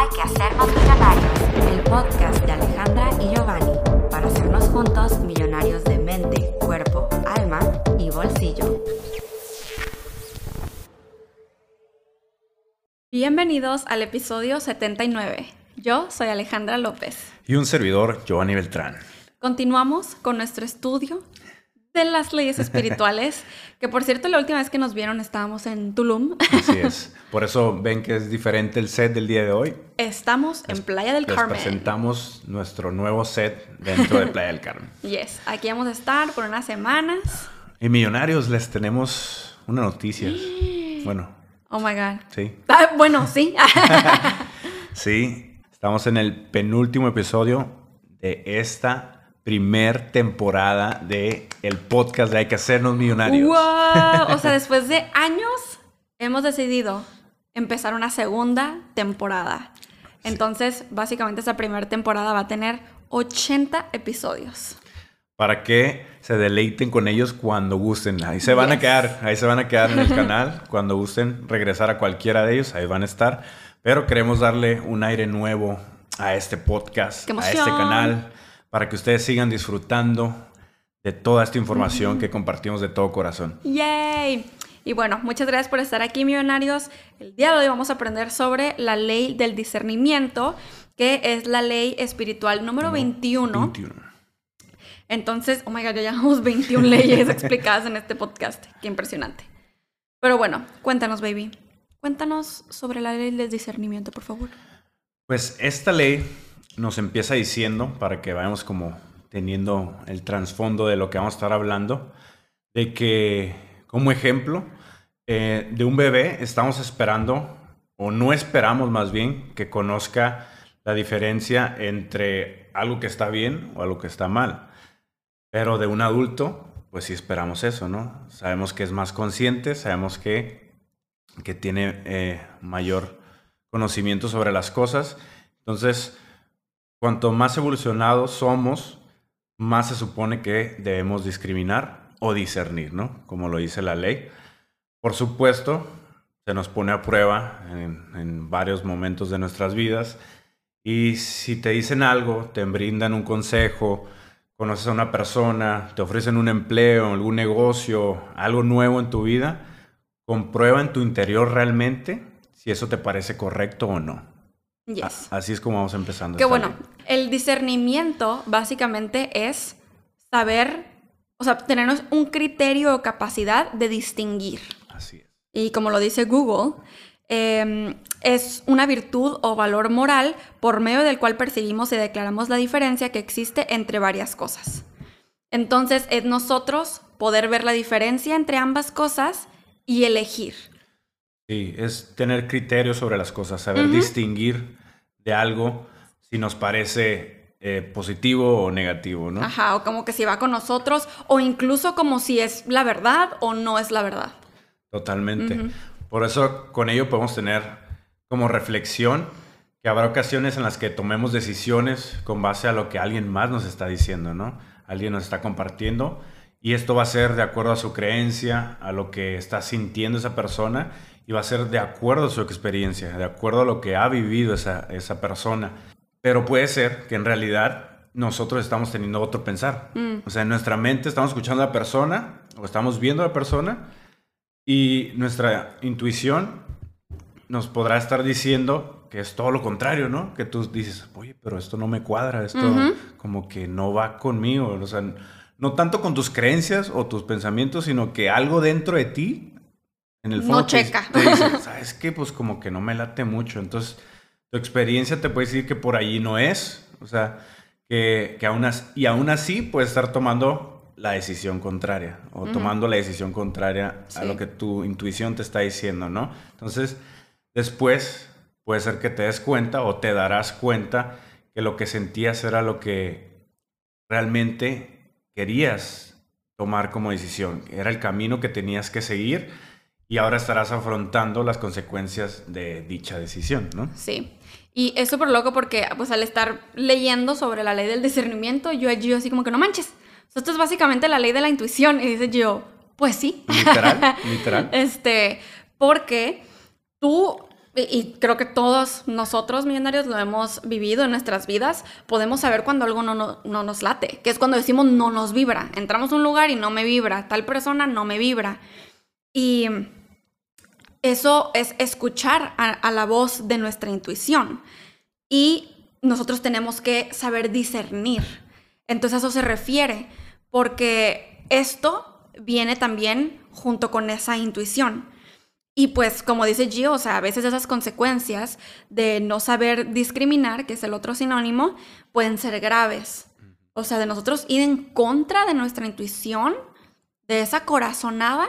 Hay que hacernos millonarios, el podcast de Alejandra y Giovanni, para hacernos juntos millonarios de mente, cuerpo, alma y bolsillo. Bienvenidos al episodio 79. Yo soy Alejandra López. Y un servidor, Giovanni Beltrán. Continuamos con nuestro estudio de las leyes espirituales, que por cierto la última vez que nos vieron estábamos en Tulum. Así es. Por eso ven que es diferente el set del día de hoy. Estamos en Playa del Les Carmen. presentamos nuestro nuevo set dentro de Playa del Carmen. Yes, aquí vamos a estar por unas semanas. Y millonarios, les tenemos una noticia. Bueno, Oh my god. sí. Ah, bueno, sí. Sí, estamos en el penúltimo episodio de esta primer temporada de el podcast de Hay que hacernos millonarios. wow. O sea, después de años hemos decidido empezar una segunda temporada. Entonces, básicamente esta primera temporada va a tener 80 episodios. para que se deleiten con ellos cuando gusten. Ahí se van a Yes. quedar, ahí se van a quedar en el canal. Cuando gusten regresar a cualquiera de ellos, ahí van a estar. Pero queremos darle un aire nuevo a este podcast, ¡Qué a este canal, para que ustedes sigan disfrutando de toda esta información que compartimos de todo corazón. ¡Yay! Y bueno, muchas gracias por estar aquí, millonarios. El día de hoy vamos a aprender sobre la ley del discernimiento, que es la ley espiritual número 21. 21. Entonces, oh my god, ya llevamos 21 leyes explicadas en este podcast. Qué impresionante. Pero bueno, cuéntanos, baby. Cuéntanos sobre la ley del discernimiento, por favor. Pues esta ley nos empieza diciendo, para que vayamos como teniendo el trasfondo de lo que vamos a estar hablando, de que como ejemplo eh, de un bebé estamos esperando, o no esperamos más bien, que conozca la diferencia entre algo que está bien o algo que está mal. Pero de un adulto, pues sí esperamos eso, ¿no? Sabemos que es más consciente, sabemos que, que tiene eh, mayor conocimiento sobre las cosas. Entonces, cuanto más evolucionados somos, más se supone que debemos discriminar o discernir, ¿no? Como lo dice la ley. Por supuesto, se nos pone a prueba en, varios momentos de nuestras vidas y si te dicen algo, te brindan un consejo, conoces a una persona, te ofrecen un empleo, algún negocio, algo nuevo en tu vida, comprueba en tu interior realmente si eso te parece correcto o no. Yes. Así es como vamos empezando. Que bueno, el discernimiento básicamente es saber, o sea, tener un criterio o capacidad de distinguir. Así es. Y como lo dice Google, eh, es una virtud o valor moral por medio del cual percibimos y declaramos la diferencia que existe entre varias cosas. Entonces es nosotros poder ver la diferencia entre ambas cosas y elegir. Sí, es tener criterio sobre las cosas, saber distinguir de algo si nos parece eh, positivo o negativo, ¿no? Ajá, o como que si va con nosotros, o incluso como si es la verdad o no es la verdad. Totalmente. Por eso con ello podemos tener como reflexión que habrá ocasiones en las que tomemos decisiones con base a lo que alguien más nos está diciendo, ¿no? Alguien nos está compartiendo y esto va a ser de acuerdo a su creencia, a lo que está sintiendo esa persona y va a ser de acuerdo a su experiencia, de acuerdo a lo que ha vivido esa, esa persona. Pero puede ser que en realidad nosotros estamos teniendo otro pensar. Mm. O sea, en nuestra mente estamos escuchando a la persona o estamos viendo a la persona y nuestra intuición nos podrá estar diciendo que es todo lo contrario, ¿no? Que tú dices, oye, pero esto no me cuadra, esto como que no va conmigo. O sea, no tanto con tus creencias o tus pensamientos, sino que algo dentro de ti, en el No fondo, te- checa. Te, dice, ¿sabes qué? Pues como que no me late mucho. Entonces, tu experiencia te puede decir que por allí no es. O sea, que, que aún así, y aún así puedes estar tomando la decisión contraria o Ujú. tomando la decisión contraria a Sí. lo que tu intuición te está diciendo, ¿no? Entonces, después puede ser que te des cuenta o te darás cuenta que lo que sentías era lo que realmente querías tomar como decisión, era el camino que tenías que seguir y ahora estarás afrontando las consecuencias de dicha decisión, ¿no? Sí. Y es súper loco porque, pues, al estar leyendo sobre la ley del discernimiento, yo, yo así como que no manches. Esto es básicamente la ley de la intuición. Y dice yo, pues sí. Literal, literal. Este, porque tú y, creo que todos nosotros millonarios lo hemos vivido en nuestras vidas, podemos saber cuando algo no, no, no, nos late, que es cuando decimos no nos vibra. Entramos a un lugar y no me vibra, tal persona no me vibra. Y eso es escuchar a, la voz de nuestra intuición. Y nosotros tenemos que saber discernir. Entonces eso se refiere, porque esto viene también junto con esa intuición. Y pues, como dice Gio, o sea, a veces esas consecuencias de no saber discriminar, que es el otro sinónimo, pueden ser graves. O sea, de nosotros ir en contra de nuestra intuición, de esa corazonada,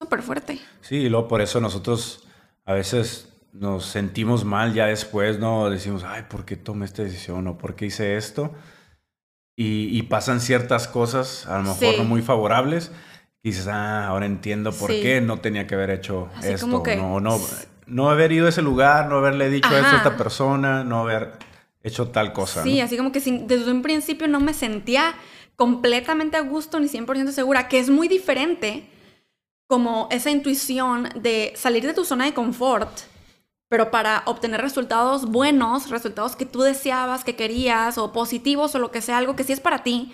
súper fuerte. Sí, y luego por eso nosotros a veces nos sentimos mal ya después, ¿no? Decimos, ay, ¿por qué tomé esta decisión o por qué hice esto? Y, pasan ciertas cosas, a lo mejor no muy favorables, y dices, ah, ahora entiendo por qué no tenía que haber hecho esto, no, no, no haber ido a ese lugar, no haberle dicho esto a esta persona, no haber hecho tal cosa. Sí, así como que desde un principio no me sentía completamente a gusto ni 100% segura, que es muy diferente como esa intuición de salir de tu zona de confort, pero para obtener resultados buenos, resultados que tú deseabas, que querías, o positivos, o lo que sea, algo que sí es para ti,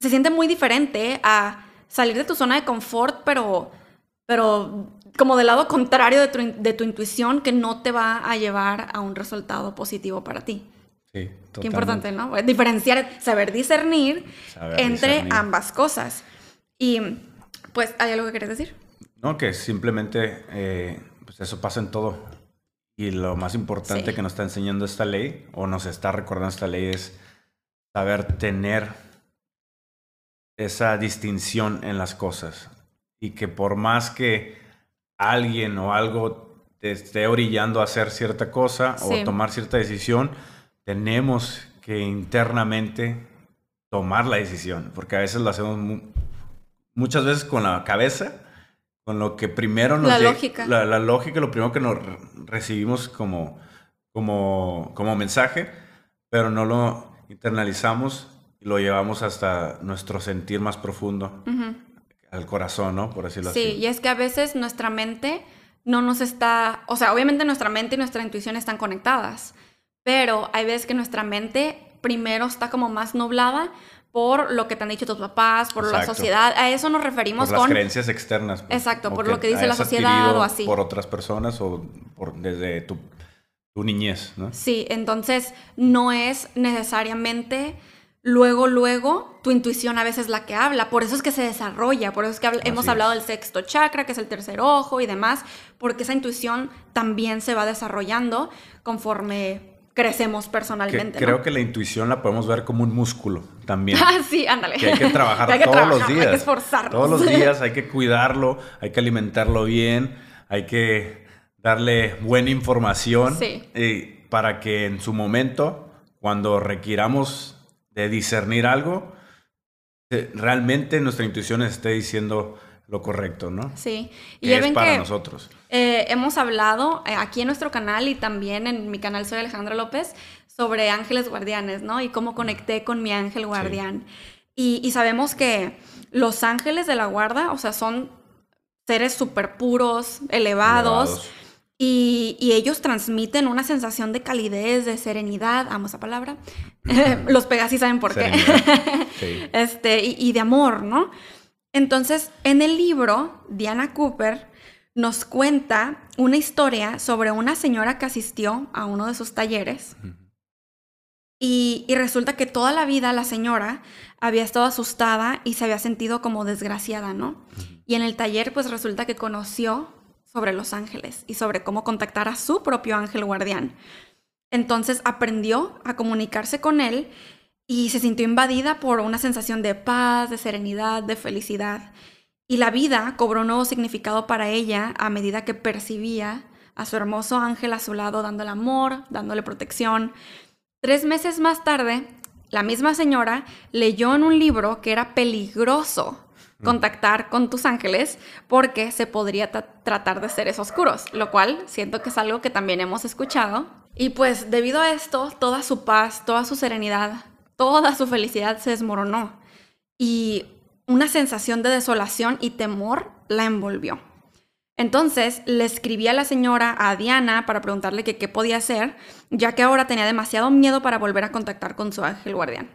se siente muy diferente a salir de tu zona de confort, pero, pero como del lado contrario de tu, de tu intuición que no te va a llevar a un resultado positivo para ti. Sí, Qué importante, ¿no? Diferenciar, saber discernir entre ambas cosas. Y pues, ¿hay algo que quieres decir? No, que simplemente eh, pues eso pasa en todo. Y lo más importante que nos está enseñando esta ley, o nos está recordando esta ley, es saber tener esa distinción en las cosas. Y que por más que alguien o algo te esté orillando a hacer cierta cosa o tomar cierta decisión, tenemos que internamente tomar la decisión. Porque a veces lo hacemos muchas veces con la cabeza con lo que primero nos... La lógica. La, lógica, lo primero que nos recibimos como, como, como mensaje, pero no lo internalizamos y lo llevamos hasta nuestro sentir más profundo, al corazón, ¿no? Por decirlo así. Sí, y es que a veces nuestra mente no nos está, o sea, obviamente nuestra mente y nuestra intuición están conectadas, pero hay veces que nuestra mente primero está como más nublada por lo que te han dicho tus papás, por la sociedad. A eso nos referimos por las creencias externas. Pues, Exacto, por lo que dice la sociedad o así. Por otras personas o por, desde tu, tu niñez, ¿no? Sí, entonces no es necesariamente luego, luego, tu intuición a veces la que habla. Por eso es que se desarrolla, por eso es que hemos hablado del sexto chakra, que es el tercer ojo y demás, porque esa intuición también se va desarrollando conforme crecemos personalmente. creo que la intuición la podemos ver como un músculo también. Ah, sí, ándale. Que hay que trabajar todos los días. Hay que esforzarnos. Todos los días hay que cuidarlo, hay que alimentarlo bien, hay que darle buena información sí. Eh, para que en su momento, cuando requiramos de discernir algo, eh, realmente nuestra intuición esté diciendo lo correcto, ¿no? Sí. Y es para nosotros. Eh, hemos hablado eh, aquí en nuestro canal y también en mi canal soy Alejandra López sobre ángeles guardianes, ¿no? Y cómo conecté con mi ángel guardián. Y, sabemos que los ángeles de la guarda, o sea, son seres súper puros, elevados. Y, ellos transmiten una sensación de calidez, de serenidad, amo esa palabra. los Pegasus saben por qué. este, y de amor, ¿no? Entonces, en el libro, Diana Cooper nos cuenta una historia sobre una señora que asistió a uno de sus talleres. Y, resulta que toda la vida la señora había estado asustada y se había sentido como desgraciada, ¿no? Y en el taller pues resulta que conoció sobre los ángeles y sobre cómo contactar a su propio ángel guardián. Entonces aprendió a comunicarse con él y se sintió invadida por una sensación de paz, de serenidad, de felicidad. Y la vida cobró un nuevo significado para ella a medida que percibía a su hermoso ángel a su lado dándole amor, dándole protección. Tres meses más tarde, la misma señora leyó en un libro que era peligroso mm. contactar con tus ángeles porque se podría tratar de seres oscuros, lo cual siento que es algo que también hemos escuchado. Y pues debido a esto, toda su paz, toda su serenidad, toda su felicidad se desmoronó y una sensación de desolación y temor la envolvió. Entonces le escribí a la señora, a Diana, para preguntarle que qué podía hacer, ya que ahora tenía demasiado miedo para volver a contactar con su ángel guardián.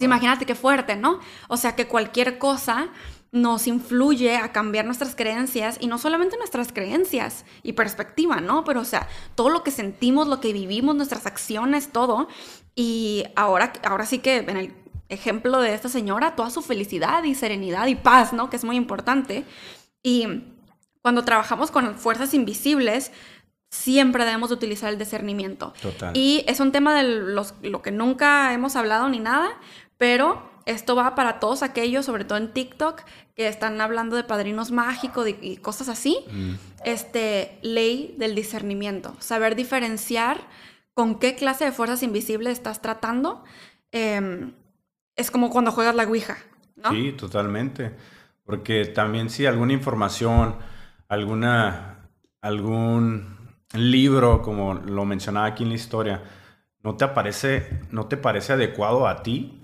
Imagínate qué fuerte, ¿no? O sea, que cualquier cosa nos influye a cambiar nuestras creencias y no solamente nuestras creencias y perspectiva, ¿no? Pero o sea, todo lo que sentimos, lo que vivimos, nuestras acciones, todo. Y ahora, ahora sí que en el ejemplo de esta señora, toda su felicidad y serenidad y paz, ¿no? Que es muy importante. Y cuando trabajamos con fuerzas invisibles, siempre debemos de utilizar el discernimiento. Total. Y es un tema de los, lo que nunca hemos hablado ni nada, pero esto va para todos aquellos, sobre todo en TikTok, que están hablando de padrinos mágicos y cosas así. Mm. Este, ley del discernimiento. Saber diferenciar con qué clase de fuerzas invisibles estás tratando. Em, es como cuando juegas la Ouija, ¿no? Sí, totalmente. Porque también si alguna información, alguna, algún libro, como lo mencionaba aquí en la historia, no te, aparece, no te parece adecuado a ti,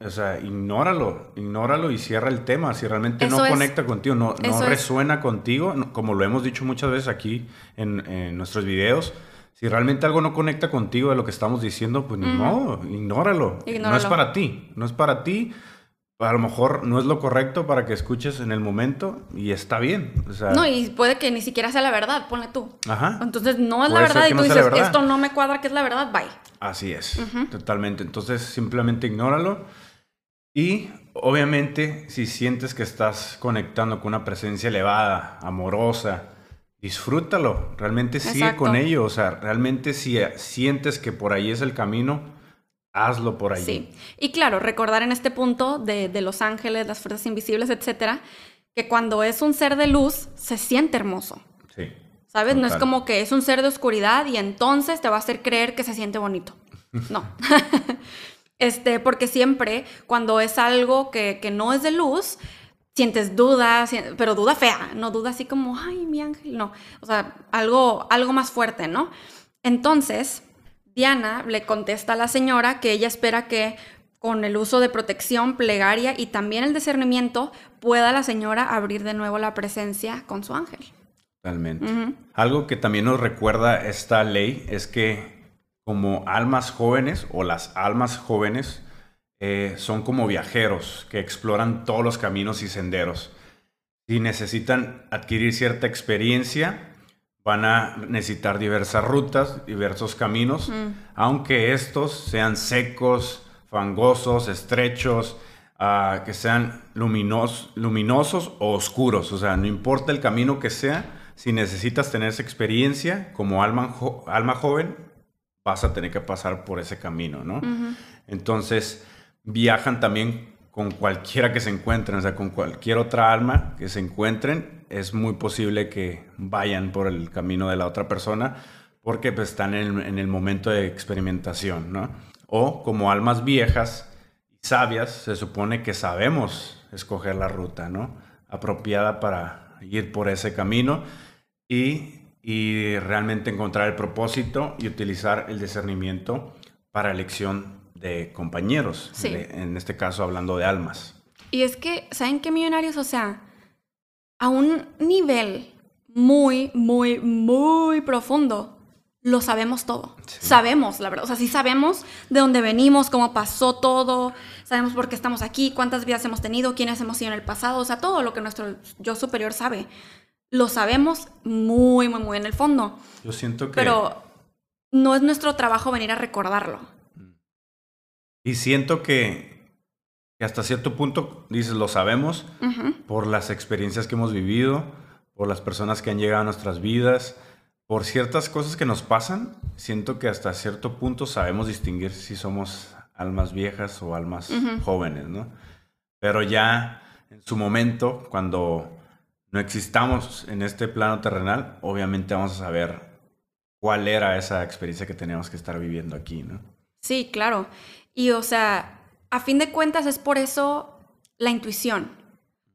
o sea, ignóralo, ignóralo y cierra el tema. Si realmente no es- conecta contigo, no, no es- resuena contigo, como lo hemos dicho muchas veces aquí en, en nuestros videos, si realmente algo no conecta contigo de lo que estamos diciendo, pues modo, ignóralo. No es para ti, no es para ti. A lo mejor no es lo correcto para que escuches en el momento y está bien. O sea, No, y puede que ni siquiera sea la verdad, ponle tú. ajá. Entonces no es la Puede verdad y no tú dices, esto no me cuadra que es la verdad, bye. Así es, totalmente. Entonces simplemente ignóralo y obviamente si sientes que estás conectando con una presencia elevada, amorosa, disfrútalo, realmente sigue Exacto. con ello, o sea, realmente si eh, sientes que por ahí es el camino, hazlo por ahí. Sí. Y claro, recordar en este punto de, de los ángeles, las fuerzas invisibles, etcétera, que cuando es un ser de luz, se siente hermoso. Sí. ¿Sabes? No es como que es un ser de oscuridad y entonces te va a hacer creer que se siente bonito. No. este, porque siempre cuando es algo que, que no es de luz, sientes duda, si- pero duda fea, no duda así como, ay, mi ángel, no. O sea, algo, algo más fuerte, ¿no? Entonces, Diana le contesta a la señora que ella espera que con el uso de protección, plegaria y también el discernimiento pueda la señora abrir de nuevo la presencia con su ángel. Totalmente. Algo que también nos recuerda esta ley es que como almas jóvenes o las almas jóvenes eh, son como viajeros que exploran todos los caminos y senderos. Si necesitan adquirir cierta experiencia, van a necesitar diversas rutas, diversos caminos, aunque estos sean secos, fangosos, estrechos, ah, que sean luminos- luminosos o oscuros. O sea, no importa el camino que sea, si necesitas tener esa experiencia como alma, jo- alma joven, vas a tener que pasar por ese camino, ¿no? Entonces, viajan también con cualquiera que se encuentren, o sea, con cualquier otra alma que se encuentren, es muy posible que vayan por el camino de la otra persona porque pues, están en, en el momento de experimentación, ¿no? O como almas viejas y sabias, se supone que sabemos escoger la ruta, ¿no? Apropiada para ir por ese camino y, y realmente encontrar el propósito y utilizar el discernimiento para elección de compañeros, Sí. de- en este caso hablando de almas. Y es que, ¿saben qué millonarios? O sea, a un nivel muy, muy, muy profundo, lo sabemos todo. Sí. Sabemos, la verdad. O sea, sí sabemos de dónde venimos, cómo pasó todo, sabemos por qué estamos aquí, cuántas vidas hemos tenido, quiénes hemos sido en el pasado, o sea, todo lo que nuestro yo superior sabe. Lo sabemos muy, muy, muy en el fondo. Yo siento que... Pero no es nuestro trabajo venir a recordarlo. Y siento que, que hasta cierto punto, dices, lo sabemos Ujú. por las experiencias que hemos vivido, por las personas que han llegado a nuestras vidas, por ciertas cosas que nos pasan, siento que hasta cierto punto sabemos distinguir si somos almas viejas o almas Ujú. jóvenes, ¿no? Pero ya en su momento, cuando no existamos en este plano terrenal, obviamente vamos a saber cuál era esa experiencia que teníamos que estar viviendo aquí, ¿no? Sí, claro. Y o sea, a fin de cuentas es por eso la intuición.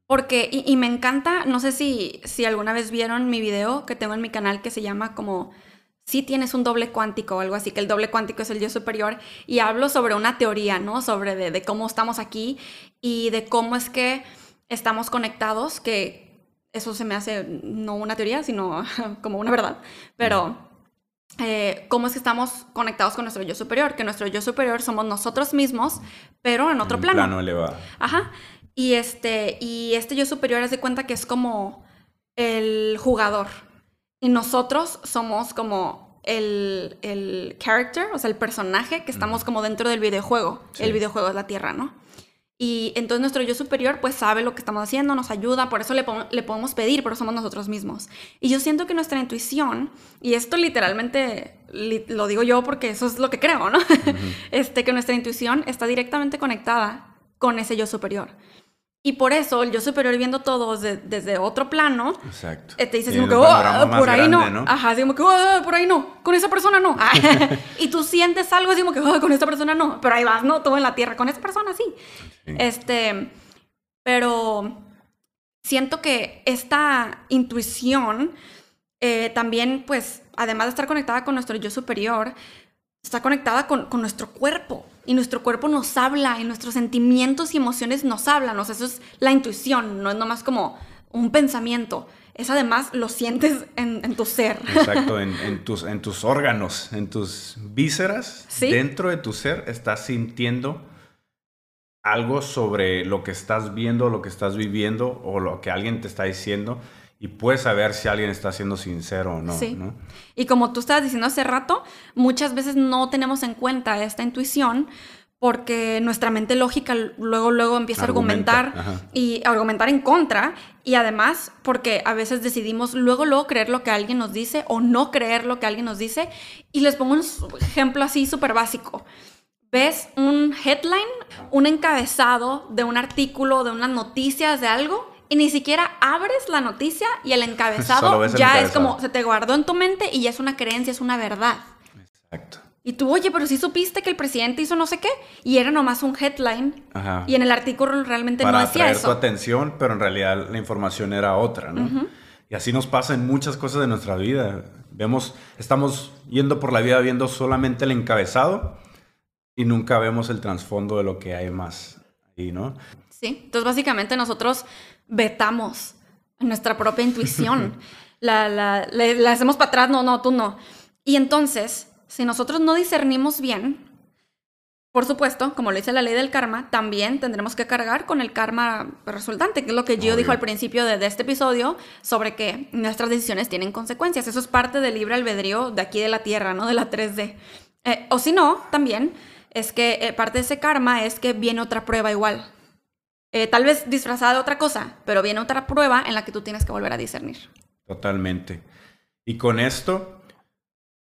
Porque, y, me encanta, no sé si, si alguna vez vieron mi video que tengo en mi canal que se llama como si tienes un doble cuántico o algo así, que el doble cuántico es el yo superior, y hablo sobre una teoría, ¿no? Sobre de cómo estamos aquí y de cómo es que estamos conectados, que eso se me hace no una teoría, sino como una verdad, pero eh, cómo es que estamos conectados con nuestro yo superior, que nuestro yo superior somos nosotros mismos, pero en otro un plano. plano elevado. Ajá. Y este, y este yo superior es de cuenta que es como el jugador. Y nosotros somos como el, el character, o sea, el personaje que estamos como dentro del videojuego. Sí. El videojuego es la Tierra, ¿no? Y entonces nuestro yo superior pues sabe lo que estamos haciendo, nos ayuda, por eso le, po- le podemos pedir, pero somos nosotros mismos. Y yo siento que nuestra intuición, y esto literalmente li- lo digo yo porque eso es lo que creo, ¿no? este, que nuestra intuición está directamente conectada con ese yo superior. Y por eso el yo superior viendo todo de- desde otro plano, Exacto. eh, te dice como que, "Oh, por ahí no. Ajá, así como que, "Oh, por ahí no. Con esa persona no. y tú sientes algo así como que, "Oh, con esa persona no. Pero ahí vas, ¿no? Todo en la tierra. Con esa persona sí. Sí. Este, pero siento que esta intuición eh, también, pues, además de estar conectada con nuestro yo superior, está conectada con, con nuestro cuerpo. Y nuestro cuerpo nos habla y nuestros sentimientos y emociones nos hablan. O sea, eso es la intuición, no es nomás como un pensamiento. Es además lo sientes en, en tu ser. Exacto, en, en tus, en tus órganos, en tus vísceras, Sí. dentro de tu ser, estás sintiendo algo sobre lo que estás viendo, lo que estás viviendo o lo que alguien te está diciendo y puedes saber si alguien está siendo sincero o no. Sí. ¿no? Y como tú estabas diciendo hace rato, muchas veces no tenemos en cuenta esta intuición porque nuestra mente lógica luego luego empieza Argumenta, a argumentar ajá. y argumentar en contra y además porque a veces decidimos luego luego creer lo que alguien nos dice o no creer lo que alguien nos dice y les pongo un ejemplo así súper básico. Ves un headline, un encabezado de un artículo, de unas noticias, de algo, y ni siquiera abres la noticia y el encabezado ya es como se te guardó en tu mente y ya es una creencia, es una verdad. Exacto. Y tú, oye, pero sí supiste que el presidente hizo no sé qué, y era nomás un headline, Ajá. y en el artículo realmente Para no decía atraer tu eso. atención, pero en realidad la información era otra, ¿no? Y así nos pasa en muchas cosas de nuestra vida. Vemos, estamos yendo por la vida viendo solamente el encabezado y nunca vemos el trasfondo de lo que hay más ¿no? Sí, entonces básicamente nosotros vetamos nuestra propia intuición. la, la, le, la hacemos para atrás, no, no, tú no. Y entonces, si nosotros no discernimos bien, por supuesto, como lo dice la ley del karma, también tendremos que cargar con el karma resultante, que es lo que Gio Obvio. dijo al principio de, de este episodio, sobre que nuestras decisiones tienen consecuencias. Eso es parte del libre albedrío de aquí de la Tierra, ¿no? De la 3D. Eh, o si no, también es que eh, parte de ese karma es que viene otra prueba igual. Eh, tal vez disfrazada de otra cosa, pero viene otra prueba en la que tú tienes que volver a discernir. Totalmente. Y con esto,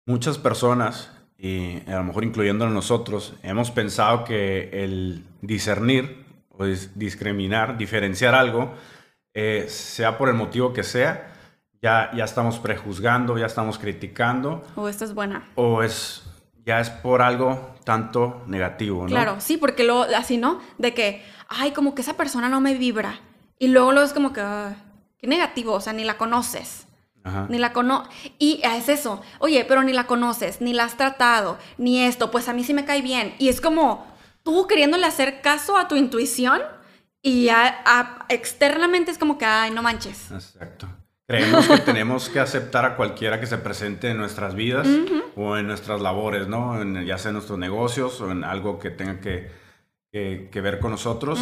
muchas personas, y a lo mejor incluyéndonos nosotros, hemos pensado que el discernir o dis- discriminar, diferenciar algo, eh, sea por el motivo que sea, ya, ya estamos prejuzgando, ya estamos criticando, O esta es buena. o es ya es por algo tanto negativo, ¿no? Claro, sí, porque luego, así, ¿no? De que, ay, como que esa persona no me vibra. Y luego, luego es como que, "Ah, qué negativo, o sea, ni la conoces. Ajá. Ni la cono Y es eso. Oye, pero ni la conoces, ni la has tratado, ni esto, pues a mí sí me cae bien. Y es como tú queriéndole hacer caso a tu intuición y a- a- externamente es como que, ay, no manches. Exacto. Creemos que tenemos que aceptar a cualquiera que se presente en nuestras vidas o en nuestras labores, ¿no? En- ya sea en nuestros negocios o en algo que tenga que, que- que ver con nosotros.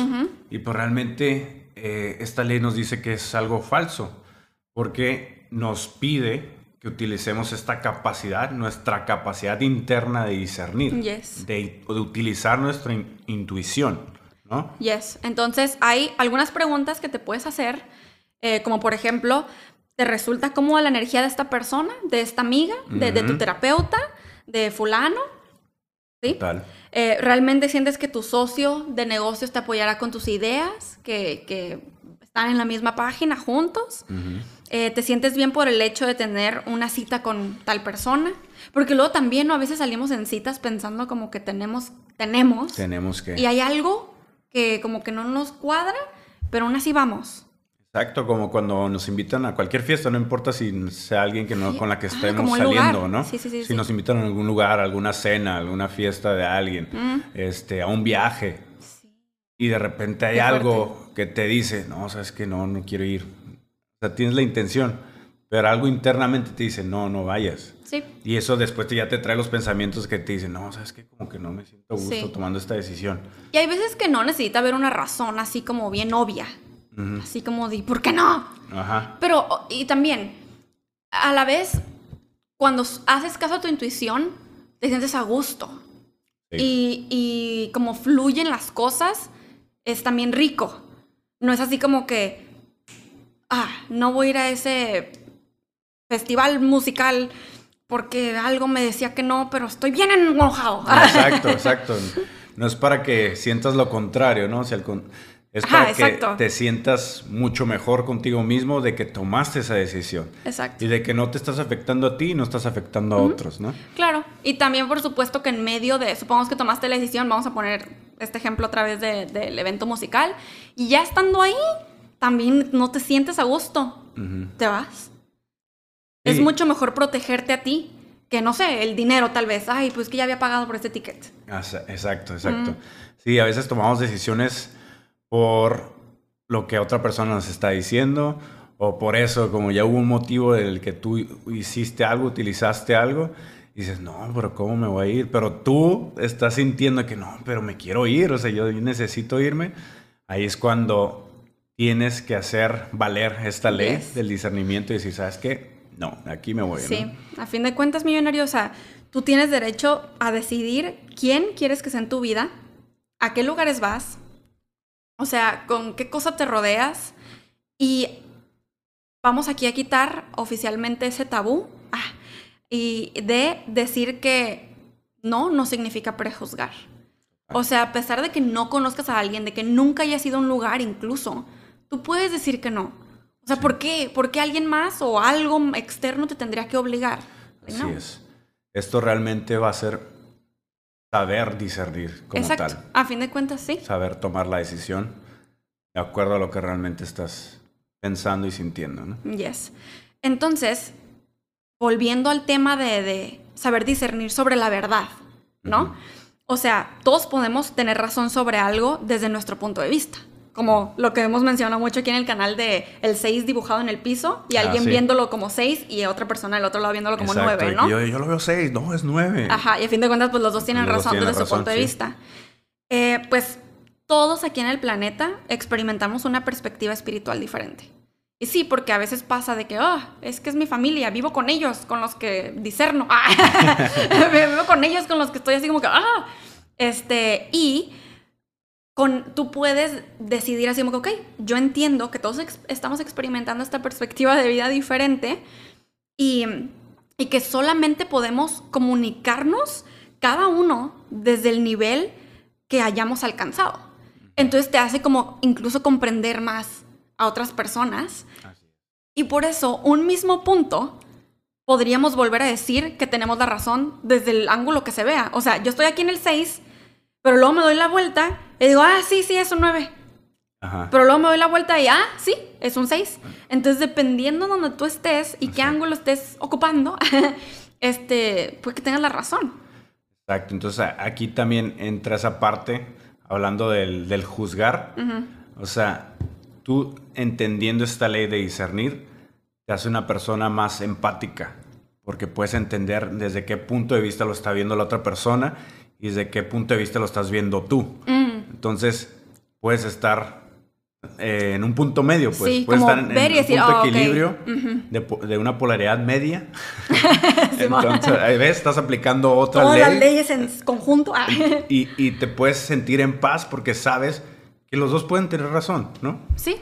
Y pues realmente eh, esta ley nos dice que es algo falso, porque nos pide que utilicemos esta capacidad, nuestra capacidad interna de discernir, Yes. de, de utilizar nuestra in- intuición, ¿no? Yes. Entonces, hay algunas preguntas que te puedes hacer, eh, como por ejemplo, ¿te resulta cómoda la energía de esta persona, de esta amiga, de, de tu terapeuta, de fulano? ¿Sí? Tal. Eh, ¿Realmente sientes que tu socio de negocios te apoyará con tus ideas, que, que están en la misma página juntos? Eh, ¿Te sientes bien por el hecho de tener una cita con tal persona? Porque luego también ¿no? a veces salimos en citas pensando como que tenemos, tenemos, Tenemos que... y hay algo que como que no nos cuadra, pero aún así vamos. Exacto, como cuando nos invitan a cualquier fiesta, no importa si sea alguien que no, con la que ah, estemos un saliendo, lugar. ¿no? Sí, sí, sí, si nos invitan a algún lugar, a alguna cena, a alguna fiesta de alguien, Mm. este, a un viaje, y de repente hay Qué algo que te dice, no, sabes que no, no quiero ir. O sea, tienes la intención, pero algo internamente te dice, no, no vayas. Sí. Y eso después te- ya te trae los pensamientos que te dicen, no, sabes que como que no me siento gusto tomando esta decisión. Y hay veces que no necesita haber una razón así como bien obvia. Así como de, ¿por qué no? Ajá. Pero, y también, a la vez, cuando haces caso a tu intuición, te sientes a gusto. Sí. Y, y como fluyen las cosas, es también rico. No es así como que, ah, no voy a ir a ese festival musical porque algo me decía que no, pero estoy bien enojado. Exacto, exacto. No es para que sientas lo contrario, ¿no? Con- es Ajá, para que te sientas mucho mejor contigo mismo de que tomaste esa decisión. Exacto. Y de que no te estás afectando a ti y no estás afectando a otros, ¿no? Claro, y también por supuesto que en medio de, supongamos que tomaste la decisión, vamos a poner este ejemplo otra vez de- del evento musical, y ya estando ahí, también no te sientes a gusto, te vas. Es mucho mejor protegerte a ti que, no sé, el dinero tal vez. Ay, pues que ya había pagado por este ticket. Exacto, exacto. Sí, a veces tomamos decisiones por lo que otra persona nos está diciendo o por eso, como ya hubo un motivo del que tú hiciste algo, utilizaste algo, y dices, no, pero ¿cómo me voy a ir? Pero tú estás sintiendo que no, pero me quiero ir, o sea, yo necesito irme. Ahí es cuando tienes que hacer valer esta ley Yes. del discernimiento y decir, ¿sabes qué? No, aquí me voy. ¿no? Sí, a fin de cuentas, millonario, o sea, tú tienes derecho a decidir quién quieres que sea en tu vida, a qué lugares vas, o sea, con qué cosa te rodeas y vamos aquí a quitar oficialmente ese tabú ah, y de decir que no no significa prejuzgar. O sea, a pesar de que no conozcas a alguien, de que nunca hayas ido a un lugar incluso, tú puedes decir que no. O sea, ¿por qué? ¿Por qué alguien más o algo externo te tendría que obligar? Así No. es. Esto realmente va a ser saber discernir como Exacto. tal. A fin de cuentas, sí. Saber tomar la decisión de acuerdo a lo que realmente estás pensando y sintiendo, ¿no? Yes. Entonces, volviendo al tema de, de saber discernir sobre la verdad, ¿no? O sea, todos podemos tener razón sobre algo desde nuestro punto de vista. Como lo que hemos mencionado mucho aquí en el canal de el 6 dibujado en el piso y Ah, alguien sí. viéndolo como 6 y otra persona del otro lado viéndolo como Exacto, 9, y ¿no? Yo, yo lo veo seis, no, es nueve. Ajá, y a fin de cuentas, pues los dos tienen Los razón tienen desde su punto de sí. vista. Eh, pues todos aquí en el planeta experimentamos una perspectiva espiritual diferente. Y sí, porque a veces pasa de que, oh, es que es mi familia, vivo con ellos, con los que discerno. vivo con ellos, con los que estoy así como que, ah. Este, y con, tú puedes decidir así como que, ok, yo entiendo que todos ex- estamos experimentando esta perspectiva de vida diferente y, y que solamente podemos comunicarnos cada uno desde el nivel que hayamos alcanzado. Entonces te hace como incluso comprender más a otras personas y por eso un mismo punto podríamos volver a decir que tenemos la razón desde el ángulo que se vea. O sea, yo estoy aquí en el 6, pero luego me doy la vuelta y digo, ah, sí, sí, es un 9. Ajá. Pero luego me doy la vuelta y, ah, sí, es un 6. Entonces, dependiendo de donde tú estés y qué ángulo estés ocupando, este, pues que tengas la razón. Exacto. Entonces aquí también entra esa parte, hablando del, del juzgar. O sea, tú entendiendo esta ley de discernir, te hace una persona más empática, porque puedes entender desde qué punto de vista lo está viendo la otra persona y desde qué punto de vista lo estás viendo tú. Mm, Entonces, puedes estar eh, en un punto medio, pues. Sí, puedes estar en, ver y en un punto "Ah, ok". equilibrio de, una polaridad media. Entonces, ves, estás aplicando otra Todas ley. las leyes en conjunto. ah. Y, y te puedes sentir en paz porque sabes que los dos pueden tener razón, ¿no? sí.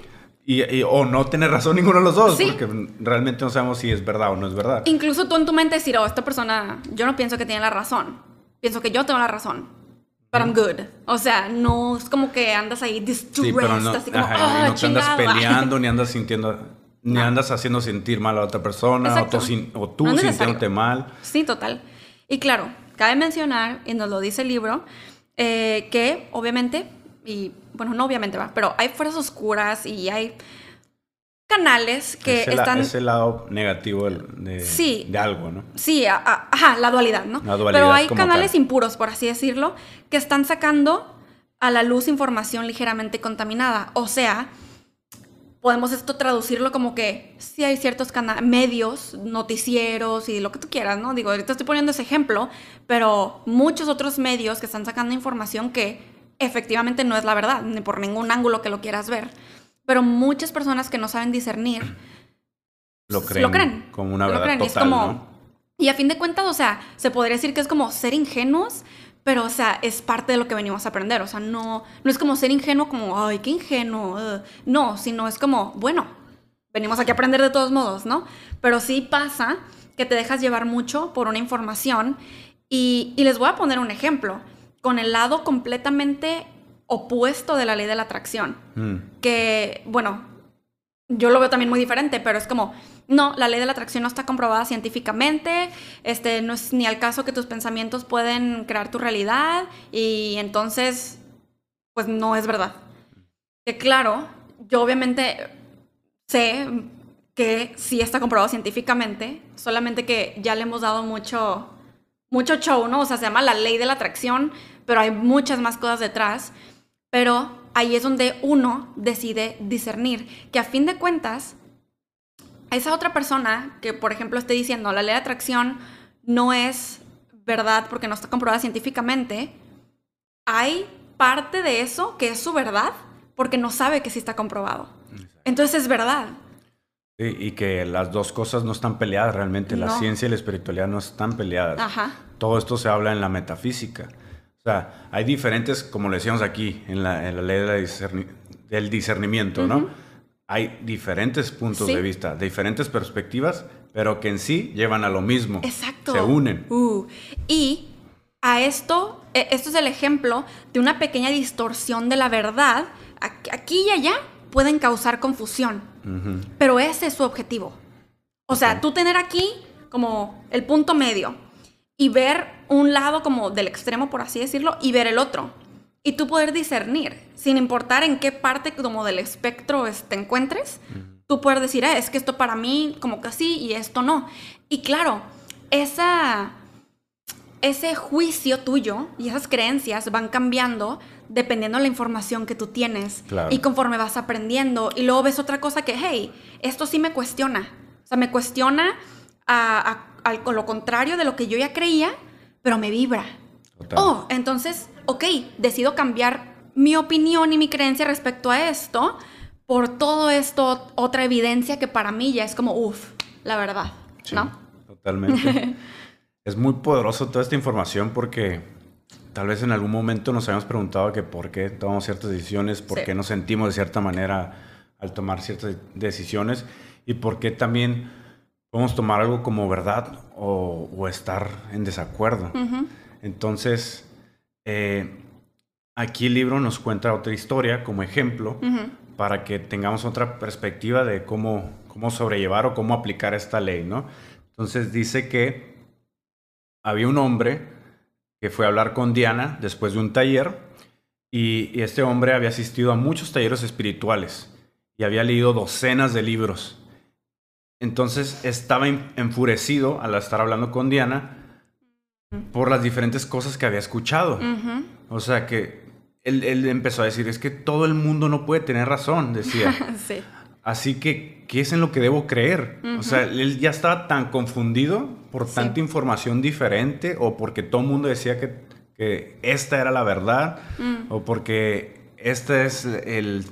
Y, y- o no tener razón ninguno de los dos, Sí. porque realmente no sabemos si es verdad o no es verdad. Incluso tú en tu mente decir, oh, esta persona, yo no pienso que tiene la razón. Pienso que yo tengo la razón. But I'm good. O sea, no es como que andas ahí distressed, Sí, pero no, así como, ajá, "Ah, no te andas chingado". peleando, ni andas sintiendo, ni andas haciendo sentir mal a otra persona, o tú, o tú No sintiéndote mal. Sí, total. Y claro, cabe mencionar, y nos lo dice el libro, eh, que obviamente, y bueno, no obviamente va, pero hay fuerzas oscuras y hay canales que ese, la- están... ese lado negativo de, Sí. de algo, ¿no? Sí, a- a- ajá, la dualidad, ¿no? La dualidad Pero hay canales tal. impuros, por así decirlo, que están sacando a la luz información ligeramente contaminada. O sea, podemos esto traducirlo como que sí hay ciertos medios, noticieros y lo que tú quieras, ¿no? Digo, ahorita estoy poniendo ese ejemplo, pero muchos otros medios que están sacando información que efectivamente no es la verdad, ni por ningún ángulo que lo quieras ver. Pero muchas personas que no saben discernir lo creen, como una verdad total, Y a fin de cuentas, o sea, se podría decir que es como ser ingenuos, pero, o sea, es parte de lo que venimos a aprender. O sea, no, no es como ser ingenuo, como, ay, qué ingenuo. no, sino es como, bueno, venimos aquí a aprender de todos modos, ¿no? Pero sí pasa que te dejas llevar mucho por una información. Y, les voy a poner un ejemplo, con el lado completamente opuesto de la ley de la atracción. Mm. Que, bueno, yo lo veo también muy diferente, pero es como, no, la ley de la atracción no está comprobada científicamente, este, no es ni al caso que tus pensamientos pueden crear tu realidad y entonces, pues no es verdad. Que claro, yo obviamente sé que sí está comprobado científicamente, solamente que ya le hemos dado mucho, mucho show, ¿no? O sea, se llama la ley de la atracción, pero hay muchas más cosas detrás. Pero ahí es donde uno decide discernir, que a fin de cuentas, esa otra persona que, por ejemplo, esté diciendo la ley de atracción no es verdad porque no está comprobada científicamente, hay parte de eso que es su verdad porque no sabe que sí está comprobado. Entonces es verdad. y que las dos cosas no están peleadas realmente, la ciencia y la espiritualidad no están peleadas. Todo esto se habla en la metafísica. Sea, hay diferentes, como le decíamos aquí, en la, ley del discernimiento, ¿no? Hay diferentes puntos de vista, diferentes perspectivas, pero que en sí llevan a lo mismo. Exacto. Se unen. Uh, y a esto, e, esto es el ejemplo de una pequeña distorsión de la verdad. Aquí y allá pueden causar confusión, pero ese es su objetivo. O sea, tú tener aquí como el punto medio y ver un lado como del extremo, por así decirlo, y ver el otro. Y tú poder discernir, sin importar en qué parte como del espectro te encuentres, tú poder decir, ah, es que esto para mí como que sí y esto no. Y claro, esa, ese juicio tuyo y esas creencias van cambiando dependiendo de la información que tú tienes y conforme vas aprendiendo. Y luego ves otra cosa que, hey, esto sí me cuestiona. O sea, me cuestiona a con lo contrario de lo que yo ya creía, pero me vibra. Oh, entonces, ok, decido cambiar mi opinión y mi creencia respecto a esto por todo esto, otra evidencia que para mí ya es como, uff, la verdad, ¿no? Totalmente. es muy poderoso toda esta información porque tal vez en algún momento nos habíamos preguntado que por qué tomamos ciertas decisiones, por qué nos sentimos de cierta manera al tomar ciertas decisiones y por qué también podemos tomar algo como verdad o, estar en desacuerdo. Entonces, eh, aquí el libro nos cuenta otra historia como ejemplo para que tengamos otra perspectiva de cómo, cómo sobrellevar o cómo aplicar esta ley, ¿no? Entonces dice que había un hombre que fue a hablar con Diana después de un taller y este hombre había asistido a muchos talleres espirituales y había leído docenas de libros entonces estaba enfurecido al estar hablando con Diana por las diferentes cosas que había escuchado. O sea que él, empezó a decir, es que todo el mundo no puede tener razón, decía. Así que, ¿qué es en lo que debo creer? O sea, él ya estaba tan confundido por tanta información diferente o porque todo el mundo decía que, que esta era la verdad mm. o porque este es el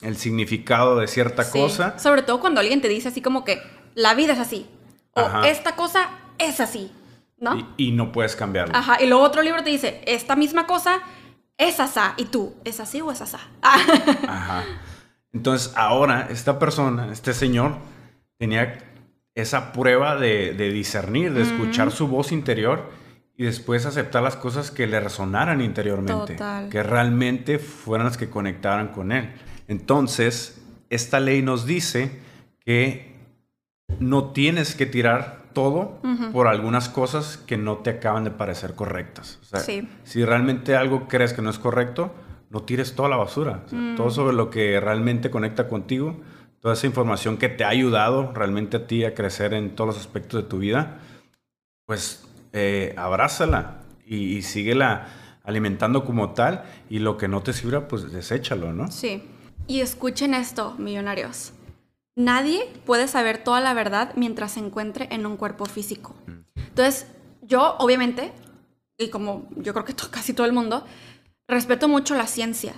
el significado de cierta cosa. Sobre todo cuando alguien te dice así como que la vida es así. O esta cosa es así. ¿No? Y, no puedes cambiarlo. Ajá. Y luego otro libro te dice, esta misma cosa es asá. Y tú, ¿es así o es asá? Ajá. Entonces ahora esta persona, este señor, tenía esa prueba de, discernir, de escuchar su voz interior y después aceptar las cosas que le resonaran interiormente. Que realmente fueran las que conectaran con él. Entonces, esta ley nos dice que no tienes que tirar todo por algunas cosas que no te acaban de parecer correctas. Si realmente algo crees que no es correcto, no tires toda la basura. Mm. Todo sobre lo que realmente conecta contigo, toda esa información que te ha ayudado realmente a ti a crecer en todos los aspectos de tu vida, pues eh, abrázala y, y síguela alimentando como tal y lo que no te sirva, pues deséchalo, ¿no? Sí. Y escuchen esto, millonarios. Nadie puede saber toda la verdad mientras se encuentre en un cuerpo físico. Entonces, yo obviamente, y como yo creo que casi todo el mundo, respeto mucho la ciencia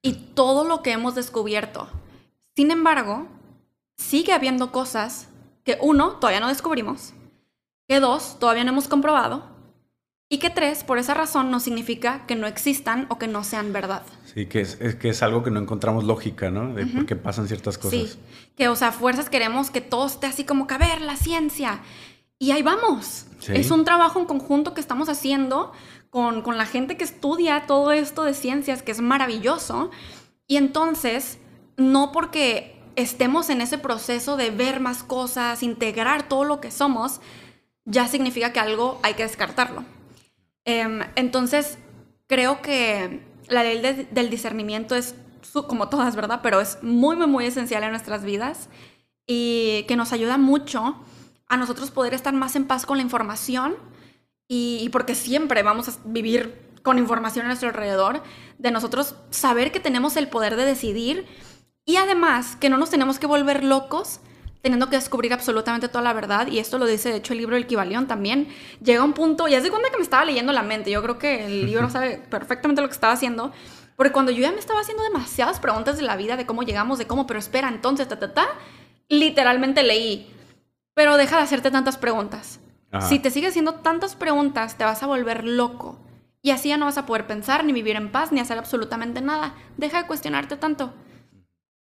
y todo lo que hemos descubierto. Sin embargo, sigue habiendo cosas que uno, todavía no descubrimos, que dos, todavía no hemos comprobado, y que tres, por esa razón no significa que no existan o que no sean verdad. Sí, que es, que es algo que no encontramos lógica, ¿no? De por qué pasan ciertas cosas. Sí, que, o sea, fuerzas queremos que todo esté así como que, a ver, la ciencia. Y ahí vamos. Es un trabajo en conjunto que estamos haciendo con, con la gente que estudia todo esto de ciencias, que es maravilloso. Y entonces, no porque estemos en ese proceso de ver más cosas, integrar todo lo que somos, ya significa que algo hay que descartarlo. Em, entonces, creo que la ley del discernimiento es, como todas, ¿verdad? Pero es muy, muy, muy esencial en nuestras vidas y que nos ayuda mucho a nosotros poder estar más en paz con la información y, porque siempre vamos a vivir con información a nuestro alrededor, de nosotros saber que tenemos el poder de decidir y además que no nos tenemos que volver locos teniendo que descubrir absolutamente toda la verdad, y esto lo dice de hecho el libro El Kibalión también, llega un punto, y es de cuenta que me estaba leyendo la mente, yo creo que el libro sabe perfectamente lo que estaba haciendo, porque cuando yo ya me estaba haciendo demasiadas preguntas de la vida, de cómo llegamos, de cómo, pero espera, entonces, ta, ta, ta, literalmente leí, pero deja de hacerte tantas preguntas. Si te sigues haciendo tantas preguntas, te vas a volver loco. Y así ya no vas a poder pensar, ni vivir en paz, ni hacer absolutamente nada. Deja de cuestionarte tanto.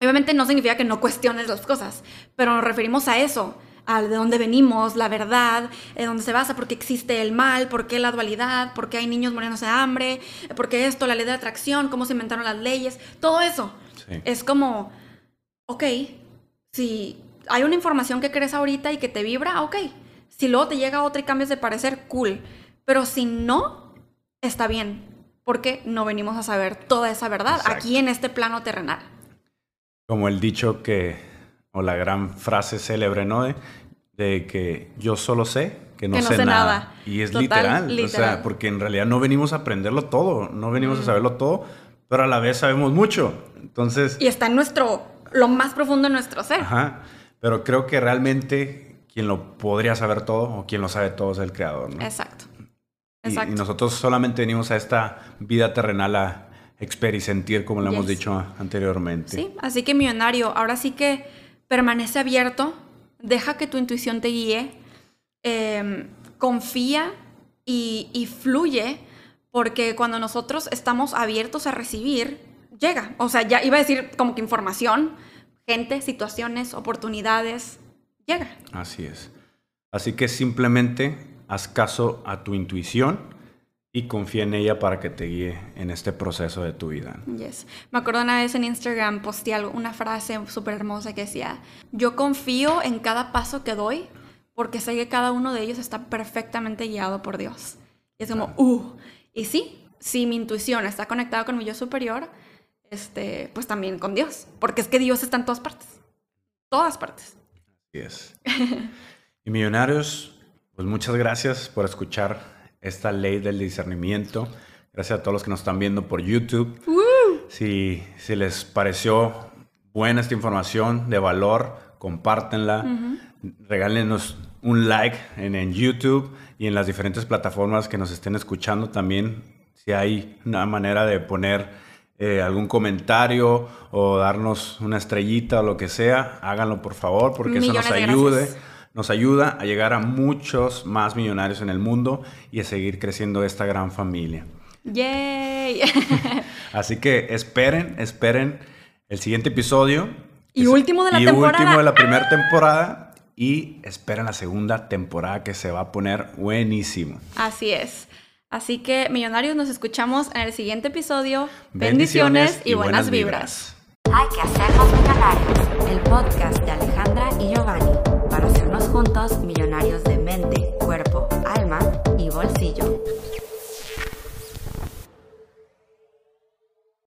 Obviamente no significa que no cuestiones las cosas, pero nos referimos a eso, a de dónde venimos, la verdad, de dónde se basa, por qué existe el mal, por qué la dualidad, por qué hay niños muriéndose de hambre, por qué esto, la ley de atracción, cómo se inventaron las leyes, todo eso. Es como, ok, si hay una información que crees ahorita y que te vibra, ok. Si luego te llega otra y cambias de parecer, cool. Pero si no, está bien, porque no venimos a saber toda esa verdad aquí en este plano terrenal. Como el dicho que, o la gran frase célebre, ¿no? De, que yo solo sé que no, sé, nada. Y es literal, O sea, porque en realidad no venimos a aprenderlo todo, no venimos a mm. saberlo todo, pero a la vez sabemos mucho. Entonces. Y está en nuestro, lo más profundo de nuestro ser. Ajá. Pero creo que realmente quien lo podría saber todo o quien lo sabe todo es el creador, ¿no? Exacto. Exacto. y nosotros solamente venimos a esta vida terrenal a sentir, como lo hemos dicho anteriormente. Sí, así que millonario, ahora sí que permanece abierto, deja que tu intuición te guíe, em, confía y, y fluye, porque cuando nosotros estamos abiertos a recibir, llega. O sea, ya iba a decir como que información, gente, situaciones, oportunidades, llega. Así es. Así que simplemente haz caso a tu intuición y confía en ella para que te guíe en este proceso de tu vida. Yes. Me acuerdo una vez en Instagram posté una frase súper hermosa que decía, yo confío en cada paso que doy porque sé que cada uno de ellos está perfectamente guiado por Dios. Y es como, uh, y sí, si mi intuición está conectada con mi yo superior, este, pues también con Dios, porque es que Dios está en todas partes, todas partes. Así es. y millonarios, pues muchas gracias por escuchar esta ley del discernimiento. Gracias a todos los que nos están viendo por YouTube. Si, si, les pareció buena esta información de valor, compártenla. Regálenos un like en, en, YouTube y en las diferentes plataformas que nos estén escuchando también. Si hay una manera de poner eh, algún comentario o darnos una estrellita o lo que sea, háganlo por favor porque eso nos ayude nos ayuda a llegar a muchos más millonarios en el mundo y a seguir creciendo esta gran familia. ¡Yay! Así que esperen, esperen el siguiente episodio. Y último de la temporada. Y último de la primera temporada. Y esperen la segunda temporada que se va a poner buenísimo. Así es. Así que, millonarios, nos escuchamos en el siguiente episodio. Bendiciones, y, buenas, vibras. Hay que hacernos millonarios. El podcast de Alejandra y Giovanni juntos millonarios de mente, cuerpo, alma y bolsillo.